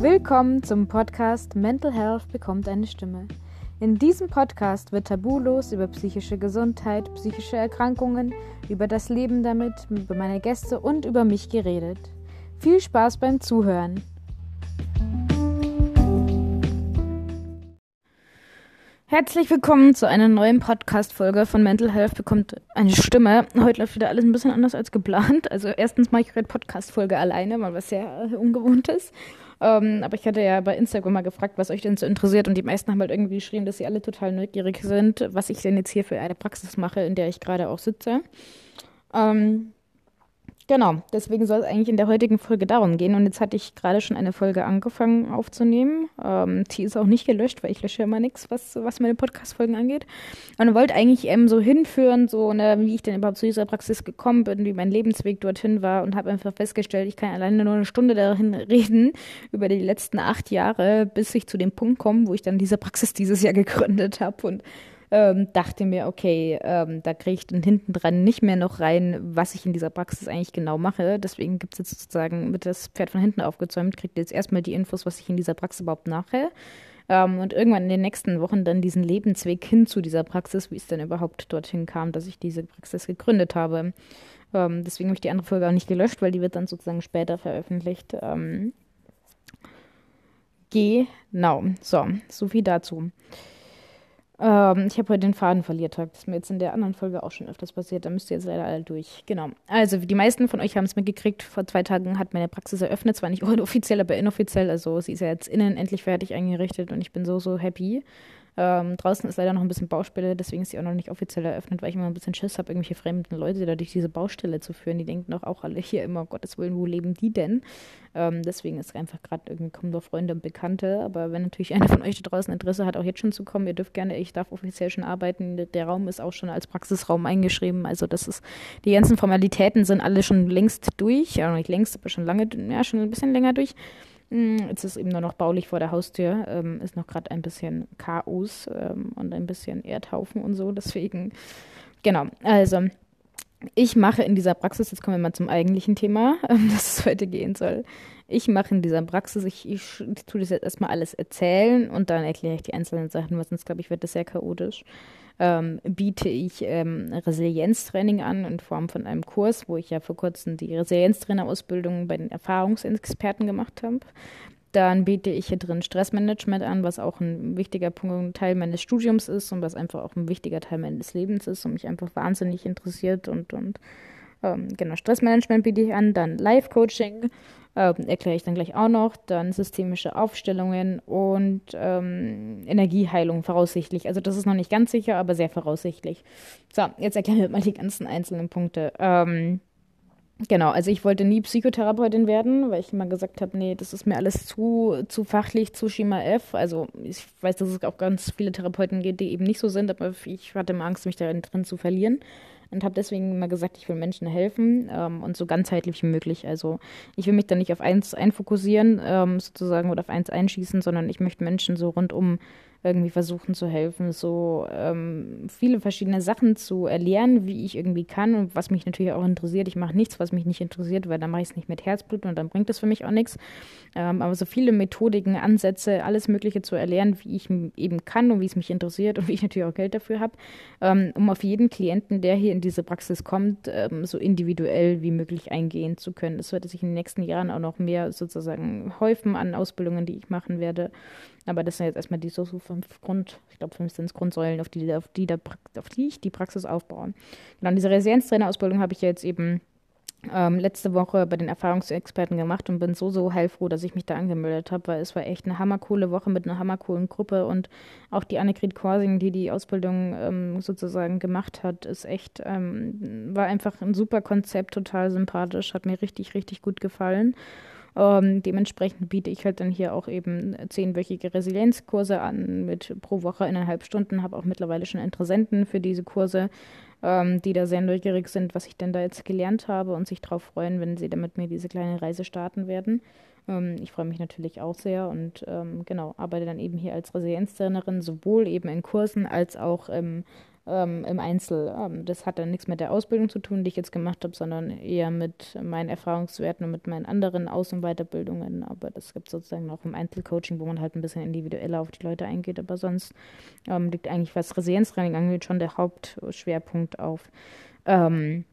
Willkommen zum Podcast Mental Health bekommt eine Stimme. In diesem Podcast wird tabulos über psychische Gesundheit, psychische Erkrankungen, über das Leben damit, über meine Gäste und über mich geredet. Viel Spaß beim Zuhören. Herzlich willkommen zu einer neuen Podcast-Folge von Mental Health bekommt eine Stimme. Heute läuft wieder alles ein bisschen anders als geplant. Also erstens mache ich gerade Podcast-Folge alleine, mal was sehr Ungewohntes. Ähm, aber ich hatte ja bei Instagram mal gefragt, was euch denn so interessiert und die meisten haben halt irgendwie geschrieben, dass sie alle total neugierig sind, was ich denn jetzt hier für eine Praxis mache, in der ich gerade auch sitze. Ähm, Genau, deswegen soll es eigentlich in der heutigen Folge darum gehen. Und jetzt hatte ich gerade schon eine Folge angefangen aufzunehmen. Ähm, die ist auch nicht gelöscht, weil ich lösche immer nichts, was, was meine Podcast-Folgen angeht. Und wollte eigentlich eben so hinführen, so ne, wie ich denn überhaupt zu dieser Praxis gekommen bin, wie mein Lebensweg dorthin war und habe einfach festgestellt, ich kann alleine nur eine Stunde dahin reden über die letzten acht Jahre, bis ich zu dem Punkt komme, wo ich dann diese Praxis dieses Jahr gegründet habe und ähm, dachte mir, okay, ähm, da kriege ich dann hinten dran nicht mehr noch rein, was ich in dieser Praxis eigentlich genau mache. Deswegen gibt es jetzt sozusagen mit das Pferd von hinten aufgezäumt, kriegt jetzt erstmal die Infos, was ich in dieser Praxis überhaupt mache. Ähm, und irgendwann in den nächsten Wochen dann diesen Lebensweg hin zu dieser Praxis, wie es dann überhaupt dorthin kam, dass ich diese Praxis gegründet habe. Ähm, deswegen habe ich die andere Folge auch nicht gelöscht, weil die wird dann sozusagen später veröffentlicht. Ähm, genau, so, so viel dazu. Ähm, ich habe heute den Faden verliert. Das ist mir jetzt in der anderen Folge auch schon öfters passiert. Da müsst ihr jetzt leider alle durch. Genau. Also, die meisten von euch haben es mitgekriegt. Vor zwei Tagen hat meine Praxis eröffnet. Zwar nicht offiziell, aber inoffiziell. Also, sie ist ja jetzt innen endlich fertig eingerichtet und ich bin so, so happy. Ähm, draußen ist leider noch ein bisschen Baustelle, deswegen ist sie auch noch nicht offiziell eröffnet, weil ich immer ein bisschen Schiss habe, irgendwelche fremden Leute da durch diese Baustelle zu führen. Die denken doch auch alle hier immer, Gottes Willen, wo leben die denn? Ähm, deswegen ist einfach gerade irgendwie kommen nur Freunde und Bekannte. Aber wenn natürlich einer von euch da draußen Interesse hat, auch jetzt schon zu kommen, ihr dürft gerne, ich darf offiziell schon arbeiten. Der Raum ist auch schon als Praxisraum eingeschrieben. Also das ist, die ganzen Formalitäten sind alle schon längst durch. Ja, nicht längst, aber schon lange, ja, schon ein bisschen länger durch. Jetzt ist eben nur noch baulich vor der Haustür. Ähm, ist noch gerade ein bisschen Chaos ähm, und ein bisschen Erdhaufen und so. Deswegen, genau. Also, ich mache in dieser Praxis, jetzt kommen wir mal zum eigentlichen Thema, ähm, das es heute gehen soll. Ich mache in dieser Praxis, ich, ich, tue das jetzt erstmal alles erzählen und dann erkläre ich die einzelnen Sachen, weil sonst glaube ich, wird das sehr chaotisch ähm, biete ich ähm, Resilienztraining an in Form von einem Kurs, wo ich ja vor kurzem die Resilienztrainerausbildung bei den Erfahrungsexperten gemacht habe. Dann biete ich hier drin Stressmanagement an, was auch ein wichtiger Punkt, Teil meines Studiums ist und was einfach auch ein wichtiger Teil meines Lebens ist und mich einfach wahnsinnig interessiert und, und ähm, genau, Stressmanagement biete ich an, dann Life-Coaching, äh, erkläre ich dann gleich auch noch, dann systemische Aufstellungen und ähm, Energieheilung voraussichtlich. Also das ist noch nicht ganz sicher, aber sehr voraussichtlich. So, jetzt erklären wir mal die ganzen einzelnen Punkte. Ähm, Genau, also ich wollte nie Psychotherapeutin werden, weil ich immer gesagt habe, nee, das ist mir alles zu, zu fachlich, zu Schema F. Also ich weiß, dass es auch ganz viele Therapeuten gibt, die eben nicht so sind, aber ich hatte immer Angst, mich da drin zu verlieren und habe deswegen immer gesagt, ich will Menschen helfen ähm, und so ganzheitlich wie möglich. Also ich will mich da nicht auf eins einfokussieren ähm, sozusagen oder auf eins einschießen, sondern ich möchte Menschen so rundum irgendwie versuchen zu helfen, so ähm, viele verschiedene Sachen zu erlernen, wie ich irgendwie kann und was mich natürlich auch interessiert. Ich mache nichts, was mich nicht interessiert, weil dann mache ich es nicht mit Herzblut und dann bringt das für mich auch nichts. Ähm, aber so viele Methodiken, Ansätze, alles Mögliche zu erlernen, wie ich eben kann und wie es mich interessiert und wie ich natürlich auch Geld dafür habe, ähm, um auf jeden Klienten, der hier in diese Praxis kommt, ähm, so individuell wie möglich eingehen zu können. Das wird sich in den nächsten Jahren auch noch mehr sozusagen häufen an Ausbildungen, die ich machen werde. Aber das sind jetzt erstmal die so, so fünf Grund, ich glaube fünf sind es Grundsäulen, auf die, auf, die der, auf die ich die Praxis aufbaue. Genau, diese Resilienztrainerausbildung habe ich jetzt eben ähm, letzte Woche bei den Erfahrungsexperten gemacht und bin so, so heilfroh, dass ich mich da angemeldet habe, weil es war echt eine hammercoole Woche mit einer hammercoolen Gruppe und auch die Annegret Korsing, die die Ausbildung ähm, sozusagen gemacht hat, ist echt, ähm, war einfach ein super Konzept, total sympathisch, hat mir richtig, richtig gut gefallen. Ähm, dementsprechend biete ich halt dann hier auch eben zehnwöchige Resilienzkurse an mit pro Woche eineinhalb Stunden. Habe auch mittlerweile schon Interessenten für diese Kurse, ähm, die da sehr neugierig sind, was ich denn da jetzt gelernt habe und sich darauf freuen, wenn sie dann mit mir diese kleine Reise starten werden. Ähm, ich freue mich natürlich auch sehr und ähm, genau, arbeite dann eben hier als Resilienztrainerin, sowohl eben in Kursen als auch im ähm, im Einzel. Ähm, das hat dann nichts mit der Ausbildung zu tun, die ich jetzt gemacht habe, sondern eher mit meinen Erfahrungswerten und mit meinen anderen Aus- und Weiterbildungen. Aber das gibt es sozusagen auch im Einzelcoaching, wo man halt ein bisschen individueller auf die Leute eingeht. Aber sonst ähm, liegt eigentlich, was Resilienztraining angeht, schon der Hauptschwerpunkt auf ähm,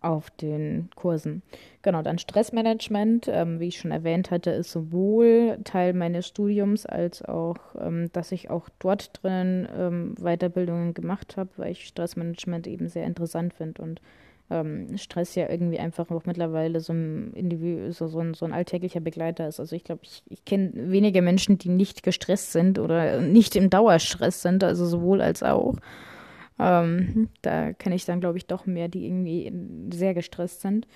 auf den Kursen. Genau, dann Stressmanagement, ähm, wie ich schon erwähnt hatte, ist sowohl Teil meines Studiums als auch, ähm, dass ich auch dort drin ähm, Weiterbildungen gemacht habe, weil ich Stressmanagement eben sehr interessant finde und ähm, Stress ja irgendwie einfach auch mittlerweile so ein, so, so, ein, so ein alltäglicher Begleiter ist. Also ich glaube, ich, ich kenne wenige Menschen, die nicht gestresst sind oder nicht im Dauerstress sind, also sowohl als auch. Ähm, da kenne ich dann, glaube ich, doch mehr, die irgendwie sehr gestresst sind.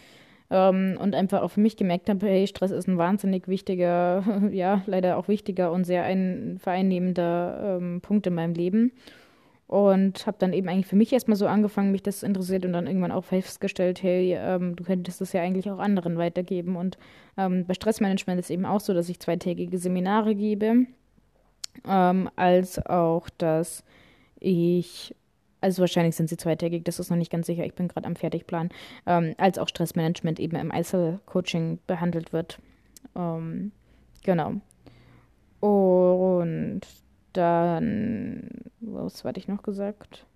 Ähm, und einfach auch für mich gemerkt habe, hey, Stress ist ein wahnsinnig wichtiger, ja, leider auch wichtiger und sehr ein vereinnehmender ähm, Punkt in meinem Leben. Und habe dann eben eigentlich für mich erstmal so angefangen, mich das interessiert und dann irgendwann auch festgestellt, hey, ähm, du könntest das ja eigentlich auch anderen weitergeben. Und ähm, bei Stressmanagement ist es eben auch so, dass ich zweitägige Seminare gebe, ähm, als auch, dass ich also wahrscheinlich sind sie zweitägig, das ist noch nicht ganz sicher, ich bin gerade am Fertigplan, ähm, als auch Stressmanagement eben im Einzelcoaching behandelt wird. Ähm, genau. Und dann, was hatte ich noch gesagt?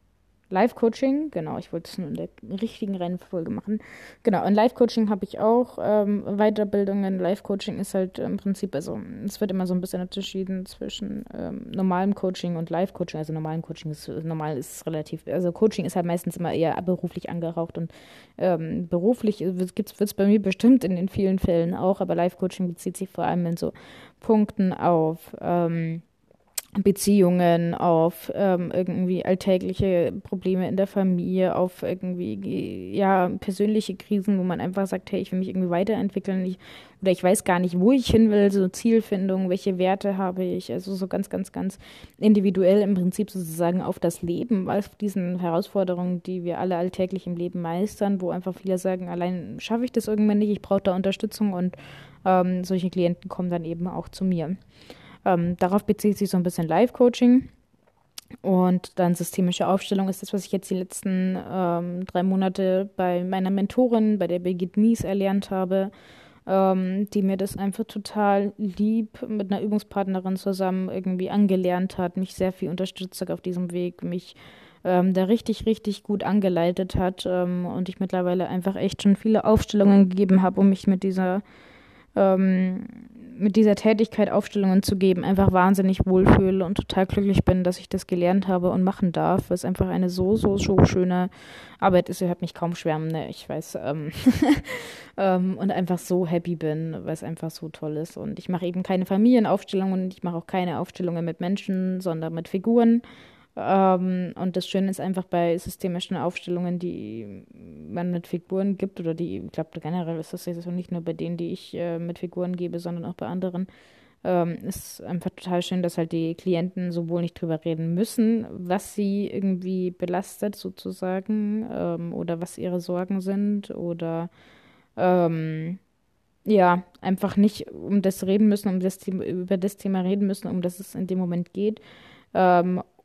Live-Coaching, genau, ich wollte es nur in der richtigen Reihenfolge machen. Genau, in Live-Coaching habe ich auch ähm, Weiterbildungen. Live-Coaching ist halt im Prinzip, also es wird immer so ein bisschen unterschieden zwischen ähm, normalem Coaching und Live-Coaching. Also normalem Coaching ist normal ist relativ, also Coaching ist halt meistens immer eher beruflich angehaucht und ähm, beruflich wird es bei mir bestimmt in den vielen Fällen auch, aber Live-Coaching bezieht sich vor allem in so Punkten auf ähm, Beziehungen, auf ähm, irgendwie alltägliche Probleme in der Familie, auf irgendwie ja persönliche Krisen, wo man einfach sagt, hey, ich will mich irgendwie weiterentwickeln, ich, oder ich weiß gar nicht, wo ich hin will, so Zielfindung, welche Werte habe ich, also so ganz, ganz, ganz individuell im Prinzip sozusagen auf das Leben, auf diesen Herausforderungen, die wir alle alltäglich im Leben meistern, wo einfach viele sagen, allein schaffe ich das irgendwann nicht, ich brauche da Unterstützung und ähm, solche Klienten kommen dann eben auch zu mir. Ähm, darauf bezieht sich so ein bisschen Live-Coaching. Und dann systemische Aufstellung ist das, was ich jetzt die letzten ähm, drei Monate bei meiner Mentorin, bei der Birgit Mies, erlernt habe, ähm, die mir das einfach total lieb mit einer Übungspartnerin zusammen irgendwie angelernt hat, mich sehr viel unterstützt hat auf diesem Weg, mich ähm, da richtig, richtig gut angeleitet hat ähm, und ich mittlerweile einfach echt schon viele Aufstellungen gegeben habe, um mich mit dieser ähm, mit dieser Tätigkeit Aufstellungen zu geben, einfach wahnsinnig wohlfühle und total glücklich bin, dass ich das gelernt habe und machen darf, weil es einfach eine so, so, so schöne Arbeit ist. Ihr hört mich kaum schwärmen, ne? ich weiß. Ähm, ähm, und einfach so happy bin, weil es einfach so toll ist. Und ich mache eben keine Familienaufstellungen, ich mache auch keine Aufstellungen mit Menschen, sondern mit Figuren. Ähm, und das Schöne ist einfach bei systemischen Aufstellungen, die man mit Figuren gibt, oder die, ich glaube generell ist das jetzt nicht nur bei denen, die ich äh, mit Figuren gebe, sondern auch bei anderen, ähm, ist einfach total schön, dass halt die Klienten sowohl nicht drüber reden müssen, was sie irgendwie belastet sozusagen, ähm, oder was ihre Sorgen sind, oder ähm, ja, einfach nicht um das reden müssen, um das Thema, über das Thema reden müssen, um das es in dem Moment geht.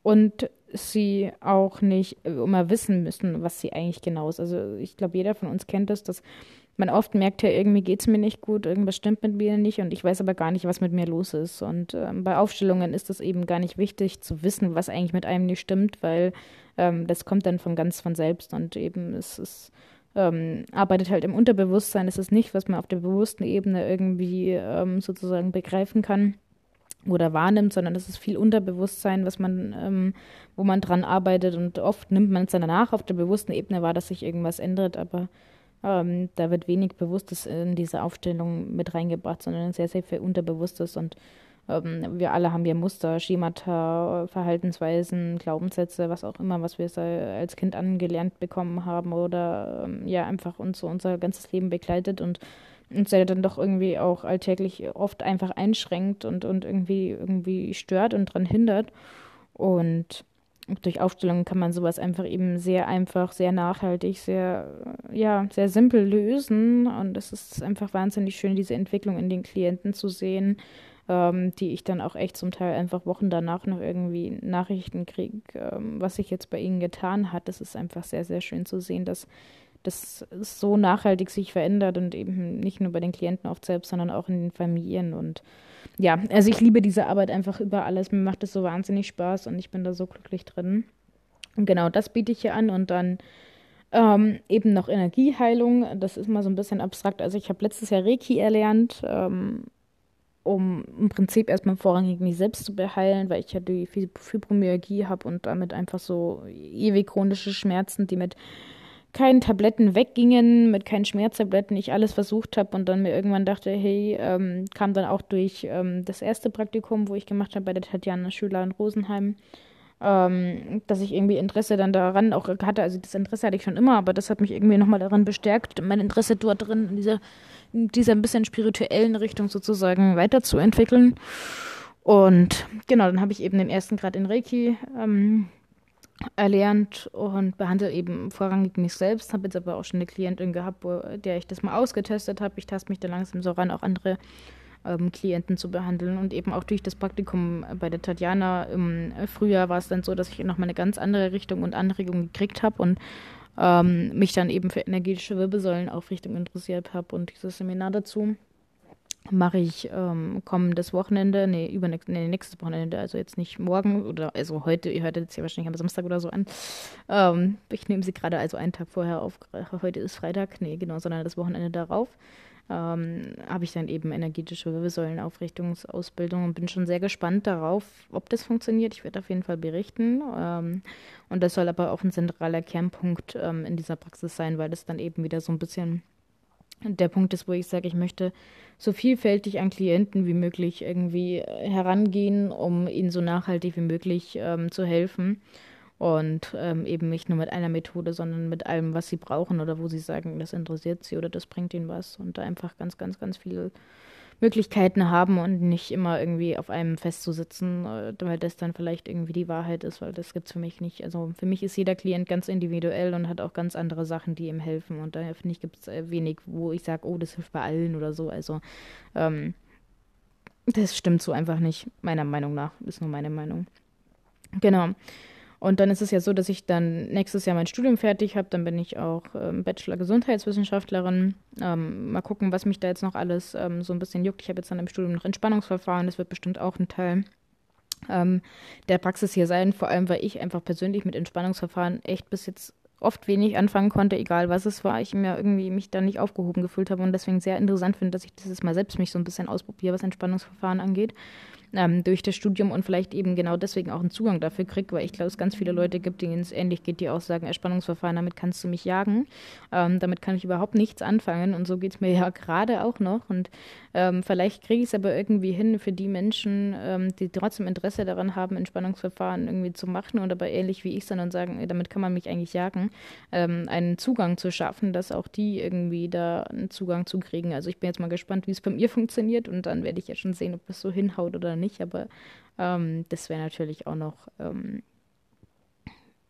Und sie auch nicht immer wissen müssen, was sie eigentlich genau ist. Also ich glaube, jeder von uns kennt das, dass man oft merkt, ja, irgendwie geht es mir nicht gut, irgendwas stimmt mit mir nicht und ich weiß aber gar nicht, was mit mir los ist. Und ähm, bei Aufstellungen ist es eben gar nicht wichtig zu wissen, was eigentlich mit einem nicht stimmt, weil ähm, das kommt dann von ganz von selbst und eben es ist ähm, arbeitet halt im Unterbewusstsein. Es ist nicht, was man auf der bewussten Ebene irgendwie ähm, sozusagen begreifen kann oder wahrnimmt, sondern es ist viel Unterbewusstsein, was man, ähm, wo man dran arbeitet. Und oft nimmt man es dann danach auf der bewussten Ebene wahr, dass sich irgendwas ändert, aber ähm, da wird wenig Bewusstes in diese Aufstellung mit reingebracht, sondern sehr, sehr viel Unterbewusstes. Und ähm, wir alle haben ja Muster, Schemata, Verhaltensweisen, Glaubenssätze, was auch immer, was wir als Kind angelernt bekommen haben oder ähm, ja einfach uns so unser ganzes Leben begleitet. Und uns ja dann doch irgendwie auch alltäglich oft einfach einschränkt und, und irgendwie, irgendwie stört und daran hindert. Und durch Aufstellungen kann man sowas einfach eben sehr einfach, sehr nachhaltig, sehr, ja, sehr simpel lösen. Und es ist einfach wahnsinnig schön, diese Entwicklung in den Klienten zu sehen, ähm, die ich dann auch echt zum Teil einfach Wochen danach noch irgendwie Nachrichten kriege, ähm, was sich jetzt bei ihnen getan hat. Das ist einfach sehr, sehr schön zu sehen, dass das so nachhaltig sich verändert und eben nicht nur bei den Klienten oft selbst, sondern auch in den Familien. Und ja, also ich liebe diese Arbeit einfach über alles. Mir macht es so wahnsinnig Spaß und ich bin da so glücklich drin. Und genau das biete ich hier an und dann ähm, eben noch Energieheilung. Das ist mal so ein bisschen abstrakt. Also ich habe letztes Jahr Reiki erlernt. Ähm, um im Prinzip erstmal vorrangig mich selbst zu beheilen, weil ich ja die Fibromyalgie habe und damit einfach so ewig chronische Schmerzen, die mit keinen Tabletten weggingen, mit keinen Schmerztabletten, ich alles versucht habe und dann mir irgendwann dachte, hey, ähm, kam dann auch durch ähm, das erste Praktikum, wo ich gemacht habe bei der Tatjana Schüler in Rosenheim, ähm, dass ich irgendwie Interesse dann daran auch hatte. Also das Interesse hatte ich schon immer, aber das hat mich irgendwie nochmal daran bestärkt, mein Interesse dort drin, in dieser, in dieser ein bisschen spirituellen Richtung sozusagen weiterzuentwickeln. Und genau, dann habe ich eben den ersten Grad in Reiki ähm, erlernt und behandle eben vorrangig mich selbst. Habe jetzt aber auch schon eine Klientin gehabt, wo, der ich das mal ausgetestet habe. Ich taste mich da langsam so ran, auch andere ähm, Klienten zu behandeln. Und eben auch durch das Praktikum bei der Tatjana im Frühjahr war es dann so, dass ich nochmal eine ganz andere Richtung und Anregung gekriegt habe und ähm, mich dann eben für energetische Wirbelsäulenaufrichtung interessiert habe und dieses Seminar dazu mache ich ähm, kommendes Wochenende, nee, übernächst, nee, nächstes Wochenende, also jetzt nicht morgen oder also heute, ihr hört jetzt ja wahrscheinlich am Samstag oder so an. Ähm, ich nehme sie gerade also einen Tag vorher auf, heute ist Freitag, nee, genau, sondern das Wochenende darauf. Ähm, habe ich dann eben energetische Wirbelsäulenaufrichtungsausbildung und bin schon sehr gespannt darauf, ob das funktioniert. Ich werde auf jeden Fall berichten. Ähm, und das soll aber auch ein zentraler Kernpunkt ähm, in dieser Praxis sein, weil das dann eben wieder so ein bisschen der Punkt ist, wo ich sage, ich möchte so vielfältig an Klienten wie möglich irgendwie herangehen, um ihnen so nachhaltig wie möglich ähm, zu helfen. Und ähm, eben nicht nur mit einer Methode, sondern mit allem, was sie brauchen oder wo sie sagen, das interessiert sie oder das bringt ihnen was. Und da einfach ganz, ganz, ganz viel Möglichkeiten haben und nicht immer irgendwie auf einem festzusitzen, äh, weil das dann vielleicht irgendwie die Wahrheit ist, weil das gibt es für mich nicht. Also für mich ist jeder Klient ganz individuell und hat auch ganz andere Sachen, die ihm helfen. Und daher finde ich, gibt es äh, wenig, wo ich sage, oh, das hilft bei allen oder so. Also ähm, das stimmt so einfach nicht, meiner Meinung nach. Ist nur meine Meinung. Genau. Und dann ist es ja so, dass ich dann nächstes Jahr mein Studium fertig habe. Dann bin ich auch ähm, Bachelor Gesundheitswissenschaftlerin. Ähm, mal gucken, was mich da jetzt noch alles ähm, so ein bisschen juckt. Ich habe jetzt dann im Studium noch Entspannungsverfahren. Das wird bestimmt auch ein Teil ähm, der Praxis hier sein. Vor allem, weil ich einfach persönlich mit Entspannungsverfahren echt bis jetzt oft wenig anfangen konnte, egal was es war. Ich mir irgendwie mich da nicht aufgehoben gefühlt habe und deswegen sehr interessant finde, dass ich dieses Mal selbst mich so ein bisschen ausprobiere, was Entspannungsverfahren angeht ähm, durch das Studium und vielleicht eben genau deswegen auch einen Zugang dafür kriege, weil ich glaube, es ganz viele Leute gibt, denen es ähnlich geht, die auch sagen, Erspannungsverfahren, damit kannst du mich jagen, ähm, damit kann ich überhaupt nichts anfangen und so geht es mir ja gerade auch noch und ähm, vielleicht kriege ich es aber irgendwie hin für die Menschen, ähm, die trotzdem Interesse daran haben, Entspannungsverfahren irgendwie zu machen und aber ähnlich wie ich, sondern sagen, damit kann man mich eigentlich jagen, ähm, einen Zugang zu schaffen, dass auch die irgendwie da einen Zugang zu kriegen. Also ich bin jetzt mal gespannt, wie es bei mir funktioniert und dann werde ich ja schon sehen, ob das so hinhaut oder nicht, aber ähm, das wäre natürlich auch noch, ähm,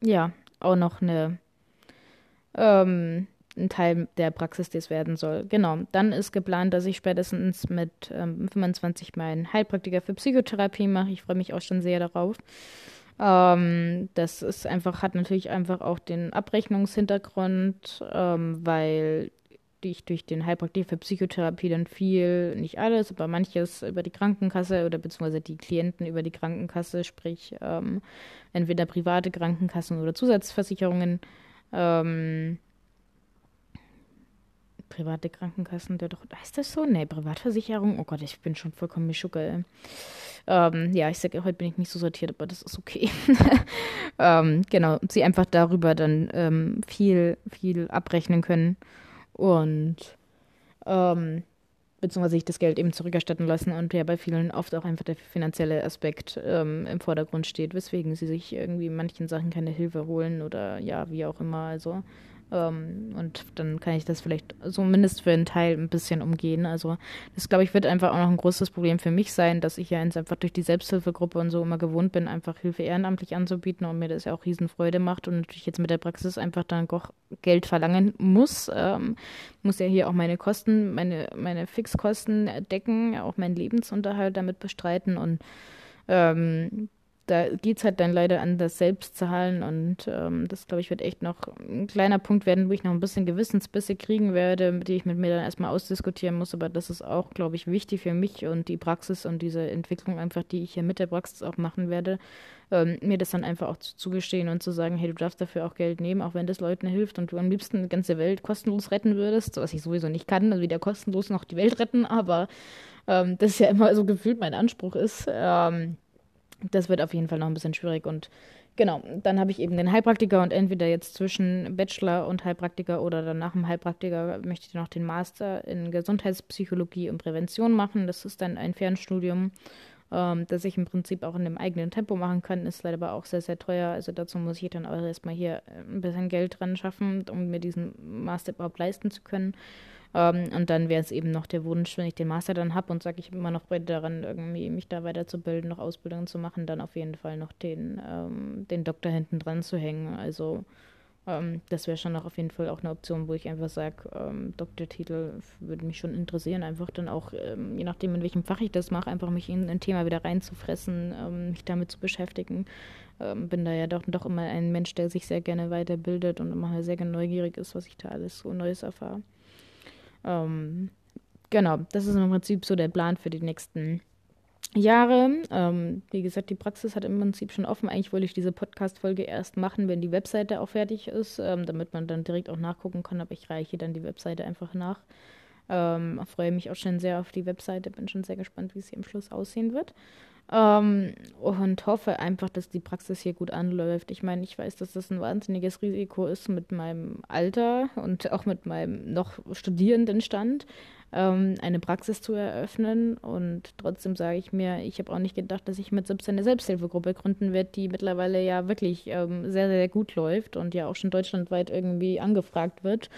ja, auch noch eine, ähm, ein Teil der Praxis, die es werden soll. Genau, dann ist geplant, dass ich spätestens mit ähm, 25 meinen Heilpraktiker für Psychotherapie mache. Ich freue mich auch schon sehr darauf. Ähm, das ist einfach, hat natürlich einfach auch den Abrechnungshintergrund, ähm, weil die ich durch den Heilpraktiker für Psychotherapie dann viel, nicht alles, aber manches über die Krankenkasse oder beziehungsweise die Klienten über die Krankenkasse, sprich ähm, entweder private Krankenkassen oder Zusatzversicherungen, ähm, private Krankenkassen, der doch, heißt das so? Nee, Privatversicherung? Oh Gott, ich bin schon vollkommen mischucke. Ähm, ja, ich sage, heute bin ich nicht so sortiert, aber das ist okay. ähm, genau, sie einfach darüber dann ähm, viel, viel abrechnen können und ähm, beziehungsweise sich das Geld eben zurückerstatten lassen und ja bei vielen oft auch einfach der finanzielle Aspekt ähm, im Vordergrund steht, weswegen sie sich irgendwie manchen Sachen keine Hilfe holen oder ja, wie auch immer. Also Ähm, und dann kann ich das vielleicht zumindest für einen Teil ein bisschen umgehen. Also das, glaube ich, wird einfach auch noch ein großes Problem für mich sein, dass ich ja einfach durch die Selbsthilfegruppe und so immer gewohnt bin, einfach Hilfe ehrenamtlich anzubieten und mir das ja auch Riesenfreude macht und natürlich jetzt mit der Praxis einfach dann doch Geld verlangen muss. Ähm, muss ja hier auch meine Kosten, meine, meine Fixkosten decken, auch meinen Lebensunterhalt damit bestreiten und ähm, da geht es halt dann leider an das Selbstzahlen und ähm, das, glaube ich, wird echt noch ein kleiner Punkt werden, wo ich noch ein bisschen Gewissensbisse kriegen werde, die ich mit mir dann erstmal ausdiskutieren muss. Aber das ist auch, glaube ich, wichtig für mich und die Praxis und diese Entwicklung einfach, die ich hier mit der Praxis auch machen werde, ähm, mir das dann einfach auch zu, zugestehen und zu sagen, hey, du darfst dafür auch Geld nehmen, auch wenn das Leuten hilft und du am liebsten die ganze Welt kostenlos retten würdest, was ich sowieso nicht kann, also weder kostenlos noch die Welt retten, aber ähm, das ist ja immer so gefühlt mein Anspruch ist. Ähm, das wird auf jeden Fall noch ein bisschen schwierig und genau, dann habe ich eben den Heilpraktiker und entweder jetzt zwischen Bachelor und Heilpraktiker oder dann nach dem Heilpraktiker möchte ich noch den Master in Gesundheitspsychologie und Prävention machen. Das ist dann ein Fernstudium, ähm, das ich im Prinzip auch in dem eigenen Tempo machen kann, ist leider aber auch sehr, sehr teuer. Also dazu muss ich dann auch erstmal hier ein bisschen Geld dran schaffen, um mir diesen Master überhaupt leisten zu können. Ähm, und dann wäre es eben noch der Wunsch, wenn ich den Master dann habe und sage, ich bin immer noch Freude daran, irgendwie mich da weiterzubilden, noch Ausbildungen zu machen, dann auf jeden Fall noch den, ähm, den Doktor hinten dran zu hängen. Also ähm, das wäre schon noch auf jeden Fall auch eine Option, wo ich einfach sage, ähm, Doktortitel würde mich schon interessieren, einfach dann auch, ähm, je nachdem, in welchem Fach ich das mache, einfach mich in ein Thema wieder reinzufressen, ähm, mich damit zu beschäftigen. bin da ja doch, doch immer ein Mensch, der sich sehr gerne weiterbildet und immer sehr neugierig ist, was ich da alles so Neues erfahre. Ähm, genau, das ist im Prinzip so der Plan für die nächsten Jahre. Ähm, wie gesagt, die Praxis hat im Prinzip schon offen. Eigentlich wollte ich diese Podcast-Folge erst machen, wenn die Webseite auch fertig ist, ähm, damit man dann direkt auch nachgucken kann, aber ich reiche dann die Webseite einfach nach. Ähm, freue mich auch schon sehr auf die Webseite, bin schon sehr gespannt, wie sie am Schluss aussehen wird. Ähm, und hoffe einfach, dass die Praxis hier gut anläuft. Ich meine, ich weiß, dass das ein wahnsinniges Risiko ist mit meinem Alter und auch mit meinem noch Studierendenstand, ähm, eine Praxis zu eröffnen. Und trotzdem sage ich mir, ich habe auch nicht gedacht, dass ich mit 17 eine Selbsthilfegruppe gründen werde, die mittlerweile ja wirklich ähm, sehr, sehr gut läuft und ja auch schon deutschlandweit irgendwie angefragt wird.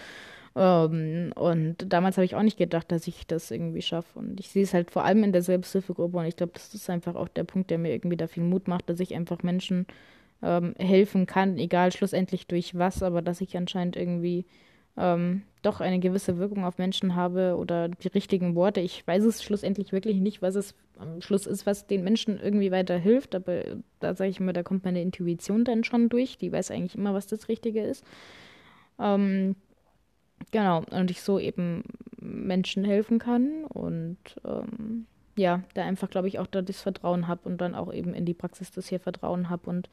Ähm, und damals habe ich auch nicht gedacht, dass ich das irgendwie schaffe. Und ich sehe es halt vor allem in der Selbsthilfegruppe. Und ich glaube, das ist einfach auch der Punkt, der mir irgendwie da viel Mut macht, dass ich einfach Menschen ähm, helfen kann, egal schlussendlich durch was, aber dass ich anscheinend irgendwie ähm, doch eine gewisse Wirkung auf Menschen habe oder die richtigen Worte. Ich weiß es schlussendlich wirklich nicht, was es am Schluss ist, was den Menschen irgendwie weiterhilft. Aber da sage ich immer, da kommt meine Intuition dann schon durch. Die weiß eigentlich immer, was das Richtige ist. Ähm, Genau, und ich so eben Menschen helfen kann und ähm, ja, da einfach, glaube ich, auch da das Vertrauen habe und dann auch eben in die Praxis das hier Vertrauen habe und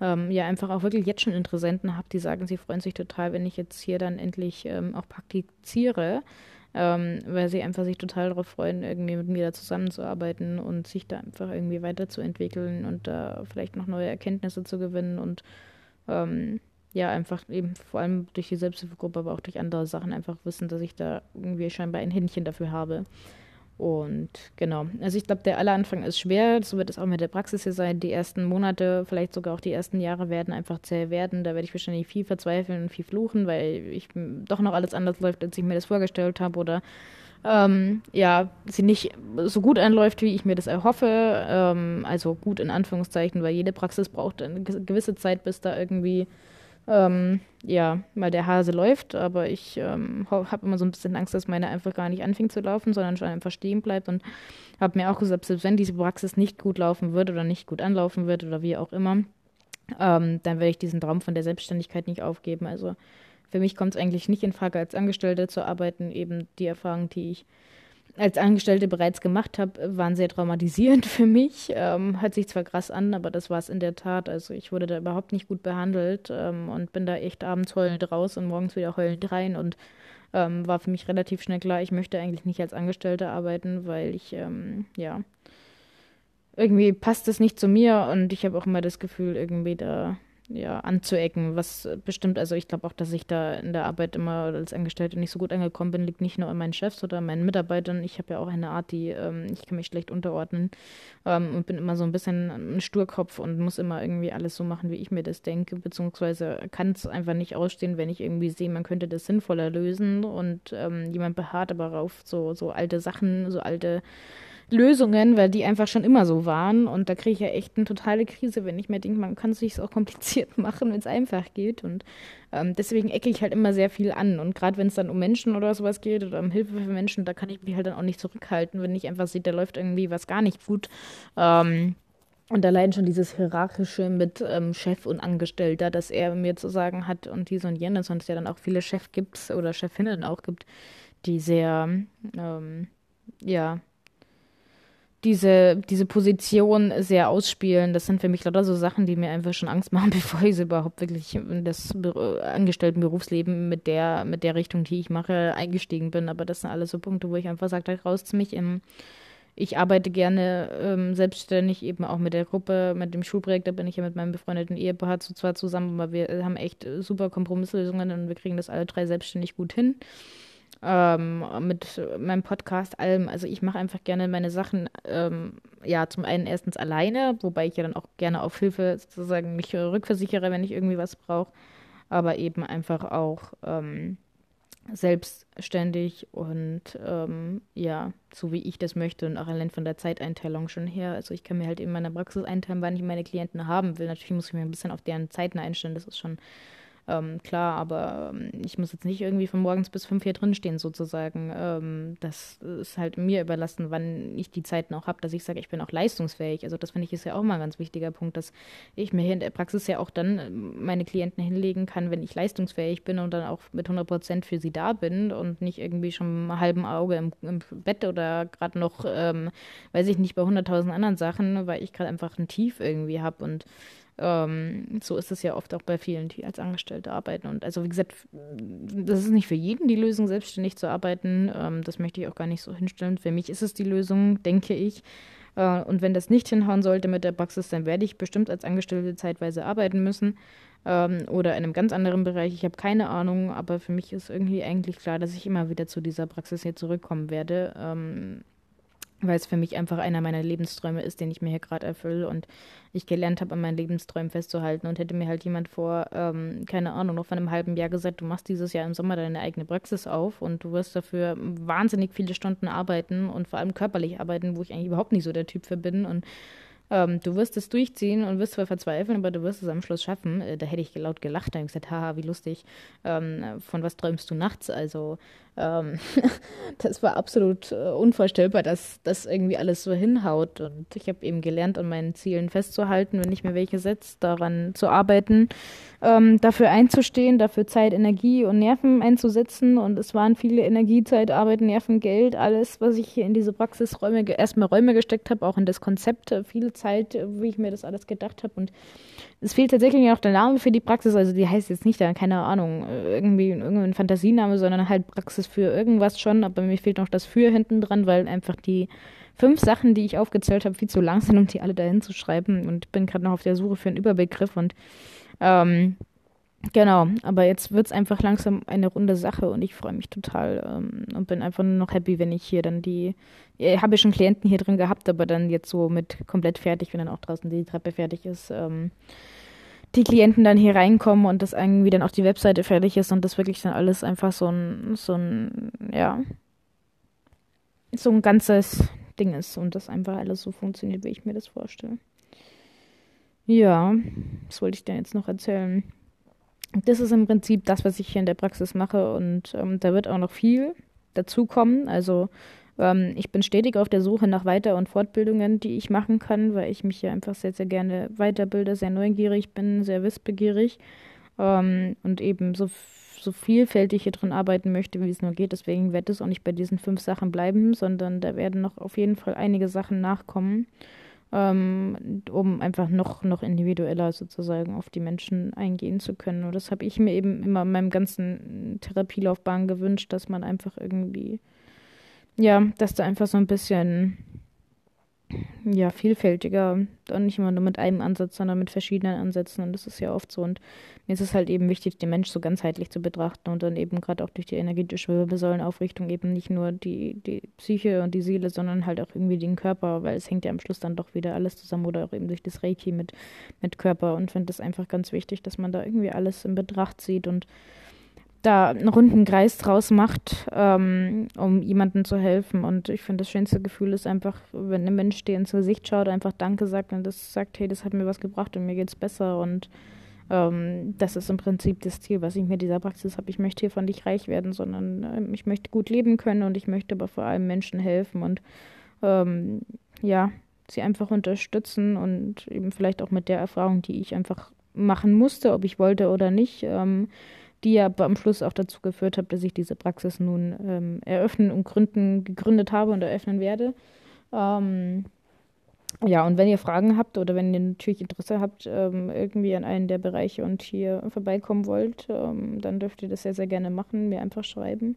ähm, ja, einfach auch wirklich jetzt schon Interessenten habe, die sagen, sie freuen sich total, wenn ich jetzt hier dann endlich ähm, auch praktiziere, ähm, weil sie einfach sich total darauf freuen, irgendwie mit mir da zusammenzuarbeiten und sich da einfach irgendwie weiterzuentwickeln und da vielleicht noch neue Erkenntnisse zu gewinnen und ähm, ja, einfach eben vor allem durch die Selbsthilfegruppe, aber auch durch andere Sachen einfach wissen, dass ich da irgendwie scheinbar ein Händchen dafür habe. Und genau, also ich glaube, der aller Anfang ist schwer, so wird es auch mit der Praxis hier sein. Die ersten Monate, vielleicht sogar auch die ersten Jahre werden einfach zäh werden. Da werde ich wahrscheinlich viel verzweifeln und viel fluchen, weil ich doch noch alles anders läuft, als ich mir das vorgestellt habe oder ähm, ja, sie nicht so gut anläuft, wie ich mir das erhoffe. Ähm, also gut in Anführungszeichen, weil jede Praxis braucht eine gewisse Zeit, bis da irgendwie ähm, ja, mal der Hase läuft, aber ich ähm, habe immer so ein bisschen Angst, dass meine einfach gar nicht anfängt zu laufen, sondern schon einfach stehen bleibt und habe mir auch gesagt, selbst wenn diese Praxis nicht gut laufen wird oder nicht gut anlaufen wird oder wie auch immer, ähm, dann werde ich diesen Traum von der Selbstständigkeit nicht aufgeben. Also für mich kommt es eigentlich nicht in Frage, als Angestellte zu arbeiten, eben die Erfahrung, die ich als Angestellte bereits gemacht habe, waren sehr traumatisierend für mich. Ähm, hört sich zwar krass an, aber das war es in der Tat. Also ich wurde da überhaupt nicht gut behandelt ähm, und bin da echt abends heulend raus und morgens wieder heulend rein und ähm, war für mich relativ schnell klar, ich möchte eigentlich nicht als Angestellte arbeiten, weil ich, ähm, ja, irgendwie passt es nicht zu mir und ich habe auch immer das Gefühl, irgendwie da ja, anzuecken, was bestimmt, also ich glaube auch, dass ich da in der Arbeit immer als Angestellte nicht so gut angekommen bin, liegt nicht nur an meinen Chefs oder meinen Mitarbeitern. Ich habe ja auch eine Art, die, ähm, ich kann mich schlecht unterordnen ähm, und bin immer so ein bisschen ein Sturkopf und muss immer irgendwie alles so machen, wie ich mir das denke, beziehungsweise kann es einfach nicht ausstehen, wenn ich irgendwie sehe, man könnte das sinnvoller lösen und ähm, jemand beharrt aber auf so, so alte Sachen, so alte Lösungen, weil die einfach schon immer so waren. Und da kriege ich ja echt eine totale Krise, wenn ich mir denke, man kann es sich auch kompliziert machen, wenn es einfach geht. Und ähm, deswegen ecke ich halt immer sehr viel an. Und gerade wenn es dann um Menschen oder sowas geht oder um Hilfe für Menschen, da kann ich mich halt dann auch nicht zurückhalten, wenn ich einfach sehe, da läuft irgendwie was gar nicht gut. Ähm, und allein schon dieses Hierarchische mit ähm, Chef und Angestellter, dass er mir zu sagen hat und dies und jenes und es ja dann auch viele Chefs gibt oder Chefinnen auch gibt, die sehr, ähm, ja, diese, diese Position sehr ausspielen. Das sind für mich lauter so Sachen, die mir einfach schon Angst machen, bevor ich sie überhaupt wirklich in das Angestelltenberufsleben mit der, mit der Richtung, die ich mache, eingestiegen bin. Aber das sind alles so Punkte, wo ich einfach sage, da raus mich im ich arbeite gerne ähm, selbstständig, eben auch mit der Gruppe, mit dem Schulprojekt. Da bin ich ja mit meinem befreundeten Ehepaar zwar zusammen, aber wir haben echt super Kompromisslösungen und wir kriegen das alle drei selbstständig gut hin ähm, mit meinem Podcast, allem. Also ich mache einfach gerne meine Sachen, ähm, ja, zum einen erstens alleine, wobei ich ja dann auch gerne auf Hilfe sozusagen mich rückversichere, wenn ich irgendwie was brauche, aber eben einfach auch ähm, selbstständig und ähm, ja, so wie ich das möchte und auch allein von der Zeiteinteilung schon her. Also ich kann mir halt in meiner Praxis einteilen, wann ich meine Klienten haben will. Natürlich muss ich mir ein bisschen auf deren Zeiten einstellen, das ist schon ähm, klar, aber ähm, ich muss jetzt nicht irgendwie von morgens bis fünf hier drinstehen, sozusagen. Ähm, das ist halt mir überlassen, wann ich die Zeiten auch habe, dass ich sage, ich bin auch leistungsfähig. Also das finde ich ist ja auch mal ein ganz wichtiger Punkt, dass ich mir hier in der Praxis ja auch dann ähm, meine Klienten hinlegen kann, wenn ich leistungsfähig bin und dann auch mit 100 Prozent für sie da bin und nicht irgendwie schon mit halben Auge im, im Bett oder gerade noch, ähm, weiß ich nicht, bei 100.000 anderen Sachen, weil ich gerade einfach ein Tief irgendwie habe und ähm, so ist es ja oft auch bei vielen, die als Angestellte arbeiten. Und also wie gesagt, das ist nicht für jeden die Lösung, selbstständig zu arbeiten. Ähm, das möchte ich auch gar nicht so hinstellen. Für mich ist es die Lösung, denke ich. Äh, und wenn das nicht hinhauen sollte mit der Praxis, dann werde ich bestimmt als Angestellte zeitweise arbeiten müssen. Ähm, oder in einem ganz anderen Bereich. Ich habe keine Ahnung, aber für mich ist irgendwie eigentlich klar, dass ich immer wieder zu dieser Praxis hier zurückkommen werde. Weil es für mich einfach einer meiner Lebensträume ist, den ich mir hier gerade erfülle und ich gelernt habe, an meinen Lebensträumen festzuhalten. Und hätte mir halt jemand vor, ähm, keine Ahnung, noch von einem halben Jahr gesagt, du machst dieses Jahr im Sommer deine eigene Praxis auf und du wirst dafür wahnsinnig viele Stunden arbeiten und vor allem körperlich arbeiten, wo ich eigentlich überhaupt nicht so der Typ für bin und ähm, du wirst es durchziehen und wirst zwar verzweifeln, aber du wirst es am Schluss schaffen. Äh, da hätte ich laut gelacht und gesagt, haha, wie lustig. Ähm, von was träumst du nachts? Also ähm, das war absolut äh, unvorstellbar, dass das irgendwie alles so hinhaut. Und ich habe eben gelernt, an meinen Zielen festzuhalten, wenn ich mir welche setze, daran zu arbeiten, ähm, dafür einzustehen, dafür Zeit, Energie und Nerven einzusetzen. Und es waren viele Energie, Zeit, Arbeit, Nerven, Geld, alles, was ich hier in diese Praxisräume, erstmal Räume gesteckt habe, auch in das Konzept, äh, viel Zeit, wie ich mir das alles gedacht habe. Und es fehlt tatsächlich noch der Name für die Praxis, also die heißt jetzt nicht, keine Ahnung, irgendwie irgendein Fantasiename, sondern halt Praxis für irgendwas schon, aber mir fehlt noch das Für hinten dran, weil einfach die fünf Sachen, die ich aufgezählt habe, viel zu lang sind, um die alle dahin zu schreiben. Und bin gerade noch auf der Suche für einen Überbegriff. Und ähm, Genau, aber jetzt wird es einfach langsam eine runde Sache und ich freue mich total ähm, und bin einfach nur noch happy, wenn ich hier dann die, ich habe schon Klienten hier drin gehabt, aber dann jetzt so mit komplett fertig, wenn dann auch draußen die Treppe fertig ist, ähm, die Klienten dann hier reinkommen und das irgendwie dann auch die Webseite fertig ist und das wirklich dann alles einfach so ein, so ein, ja, so ein ganzes Ding ist und das einfach alles so funktioniert, wie ich mir das vorstelle. Ja, was wollte ich denn jetzt noch erzählen? Das ist im Prinzip das, was ich hier in der Praxis mache und ähm, da wird auch noch viel dazukommen. Also ähm, ich bin stetig auf der Suche nach Weiter- und Fortbildungen, die ich machen kann, weil ich mich hier einfach sehr, sehr gerne weiterbilde, sehr neugierig bin, sehr wissbegierig ähm, und eben so, so vielfältig hier drin arbeiten möchte, wie es nur geht. Deswegen wird es auch nicht bei diesen fünf Sachen bleiben, sondern da werden noch auf jeden Fall einige Sachen nachkommen. Ähm, um einfach noch, noch individueller sozusagen auf die Menschen eingehen zu können. Und das habe ich mir eben immer in meinem ganzen Therapielaufbahn gewünscht, dass man einfach irgendwie ja, dass da einfach so ein bisschen ja, vielfältiger und nicht immer nur mit einem Ansatz, sondern mit verschiedenen Ansätzen. Und das ist ja oft so. Und mir ist es halt eben wichtig, den Mensch so ganzheitlich zu betrachten und dann eben gerade auch durch die energetische Wirbelsäulenaufrichtung eben nicht nur die, die Psyche und die Seele, sondern halt auch irgendwie den Körper, weil es hängt ja am Schluss dann doch wieder alles zusammen oder auch eben durch das Reiki mit, mit Körper und finde das einfach ganz wichtig, dass man da irgendwie alles in Betracht zieht und da einen runden Kreis draus macht, ähm, um jemandem zu helfen. Und ich finde, das schönste Gefühl ist einfach, wenn ein Mensch dir ins Gesicht schaut, einfach Danke sagt und das sagt, hey, das hat mir was gebracht und mir geht's besser. Und ähm, das ist im Prinzip das Ziel, was ich mit dieser Praxis habe. Ich möchte hier von nicht reich werden, sondern äh, ich möchte gut leben können und ich möchte aber vor allem Menschen helfen und ähm, ja, sie einfach unterstützen und eben vielleicht auch mit der Erfahrung, die ich einfach machen musste, ob ich wollte oder nicht, ähm, die ja am Schluss auch dazu geführt hat, dass ich diese Praxis nun ähm, eröffnen und gründen, gegründet habe und eröffnen werde. Ähm, ja, und wenn ihr Fragen habt oder wenn ihr natürlich Interesse habt, ähm, irgendwie an einen der Bereiche und hier vorbeikommen wollt, ähm, dann dürft ihr das sehr, sehr gerne machen, mir einfach schreiben.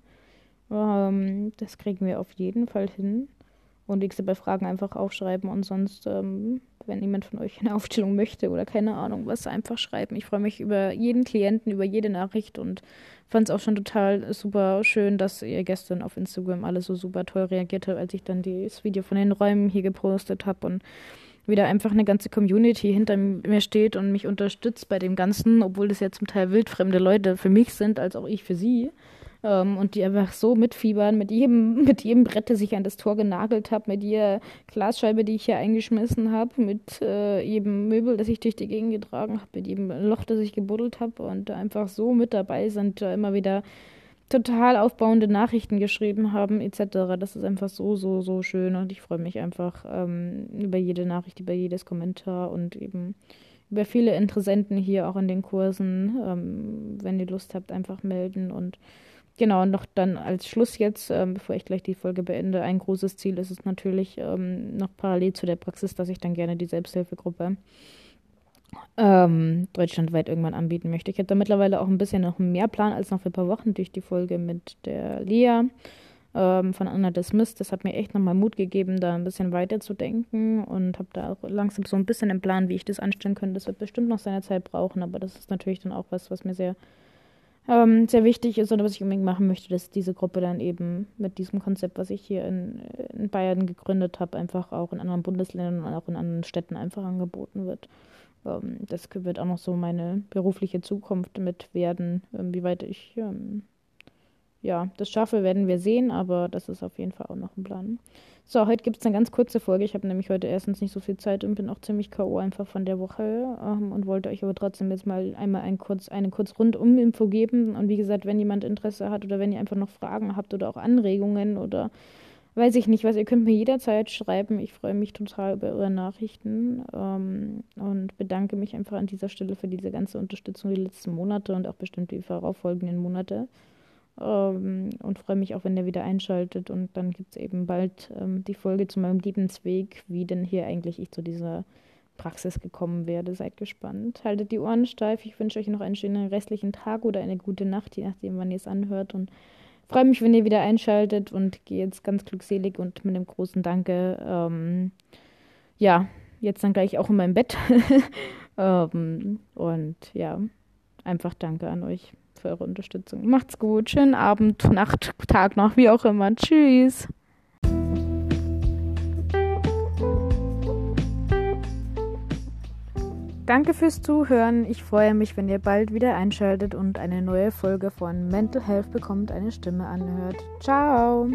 Ähm, das kriegen wir auf jeden Fall hin. Und wie gesagt, bei Fragen einfach aufschreiben und sonst, ähm, wenn jemand von euch eine Aufstellung möchte oder keine Ahnung was, einfach schreiben. Ich freue mich über jeden Klienten, über jede Nachricht und fand es auch schon total super schön, dass ihr gestern auf Instagram alle so super toll reagiert habt, als ich dann das Video von den Räumen hier gepostet habe und wieder einfach eine ganze Community hinter mir steht und mich unterstützt bei dem Ganzen, obwohl das ja zum Teil wildfremde Leute für mich sind, als auch ich für sie. Ähm, und die einfach so mitfiebern, mit jedem, mit jedem Brett, das ich an das Tor genagelt habe, mit jeder Glasscheibe, die ich hier eingeschmissen habe, mit äh, jedem Möbel, das ich durch die Gegend getragen habe, mit jedem Loch, das ich gebuddelt habe und einfach so mit dabei sind, äh, immer wieder total aufbauende Nachrichten geschrieben haben, etc. Das ist einfach so, so, so schön und ich freue mich einfach ähm, über jede Nachricht, über jedes Kommentar und eben über viele Interessenten hier auch in den Kursen. Ähm, wenn ihr Lust habt, einfach melden und Genau, und noch dann als Schluss jetzt, ähm, bevor ich gleich die Folge beende, ein großes Ziel ist es natürlich ähm, noch parallel zu der Praxis, dass ich dann gerne die Selbsthilfegruppe ähm, deutschlandweit irgendwann anbieten möchte. Ich hätte da mittlerweile auch ein bisschen noch mehr Plan als noch für ein paar Wochen durch die Folge mit der Lea ähm, von Anna Dismiss. Das hat mir echt nochmal Mut gegeben, da ein bisschen weiter zu denken und habe da auch langsam so ein bisschen im Plan, wie ich das anstellen könnte. Das wird bestimmt noch seine Zeit brauchen, aber das ist natürlich dann auch was, was mir sehr ähm, sehr wichtig ist oder was ich unbedingt machen möchte, dass diese Gruppe dann eben mit diesem Konzept, was ich hier in, in Bayern gegründet habe, einfach auch in anderen Bundesländern und auch in anderen Städten einfach angeboten wird. Ähm, das wird auch noch so meine berufliche Zukunft mit werden. Wie weit ich ähm, ja, das schaffe, werden wir sehen, aber das ist auf jeden Fall auch noch ein Plan. So, heute gibt es eine ganz kurze Folge. Ich habe nämlich heute erstens nicht so viel Zeit und bin auch ziemlich K.O. einfach von der Woche ähm, und wollte euch aber trotzdem jetzt mal einmal ein kurz, eine kurz Rundum-Info geben. Und wie gesagt, wenn jemand Interesse hat oder wenn ihr einfach noch Fragen habt oder auch Anregungen oder weiß ich nicht was, ihr könnt mir jederzeit schreiben. Ich freue mich total über eure Nachrichten ähm, und bedanke mich einfach an dieser Stelle für diese ganze Unterstützung die letzten Monate und auch bestimmt die darauffolgenden Monate. Ähm, und freue mich auch, wenn der wieder einschaltet. Und dann gibt es eben bald ähm, die Folge zu meinem Lebensweg, wie denn hier eigentlich ich zu dieser Praxis gekommen werde. Seid gespannt. Haltet die Ohren steif. Ich wünsche euch noch einen schönen restlichen Tag oder eine gute Nacht, je nachdem, wann ihr es anhört. Und freue mich, wenn ihr wieder einschaltet und gehe jetzt ganz glückselig und mit einem großen Danke. Ähm, ja, jetzt dann gleich auch in meinem Bett. ähm, und ja, einfach Danke an euch für eure Unterstützung. Macht's gut. Schönen Abend, Nacht, Tag noch, wie auch immer. Tschüss. Danke fürs Zuhören. Ich freue mich, wenn ihr bald wieder einschaltet und eine neue Folge von Mental Health bekommt eine Stimme anhört. Ciao.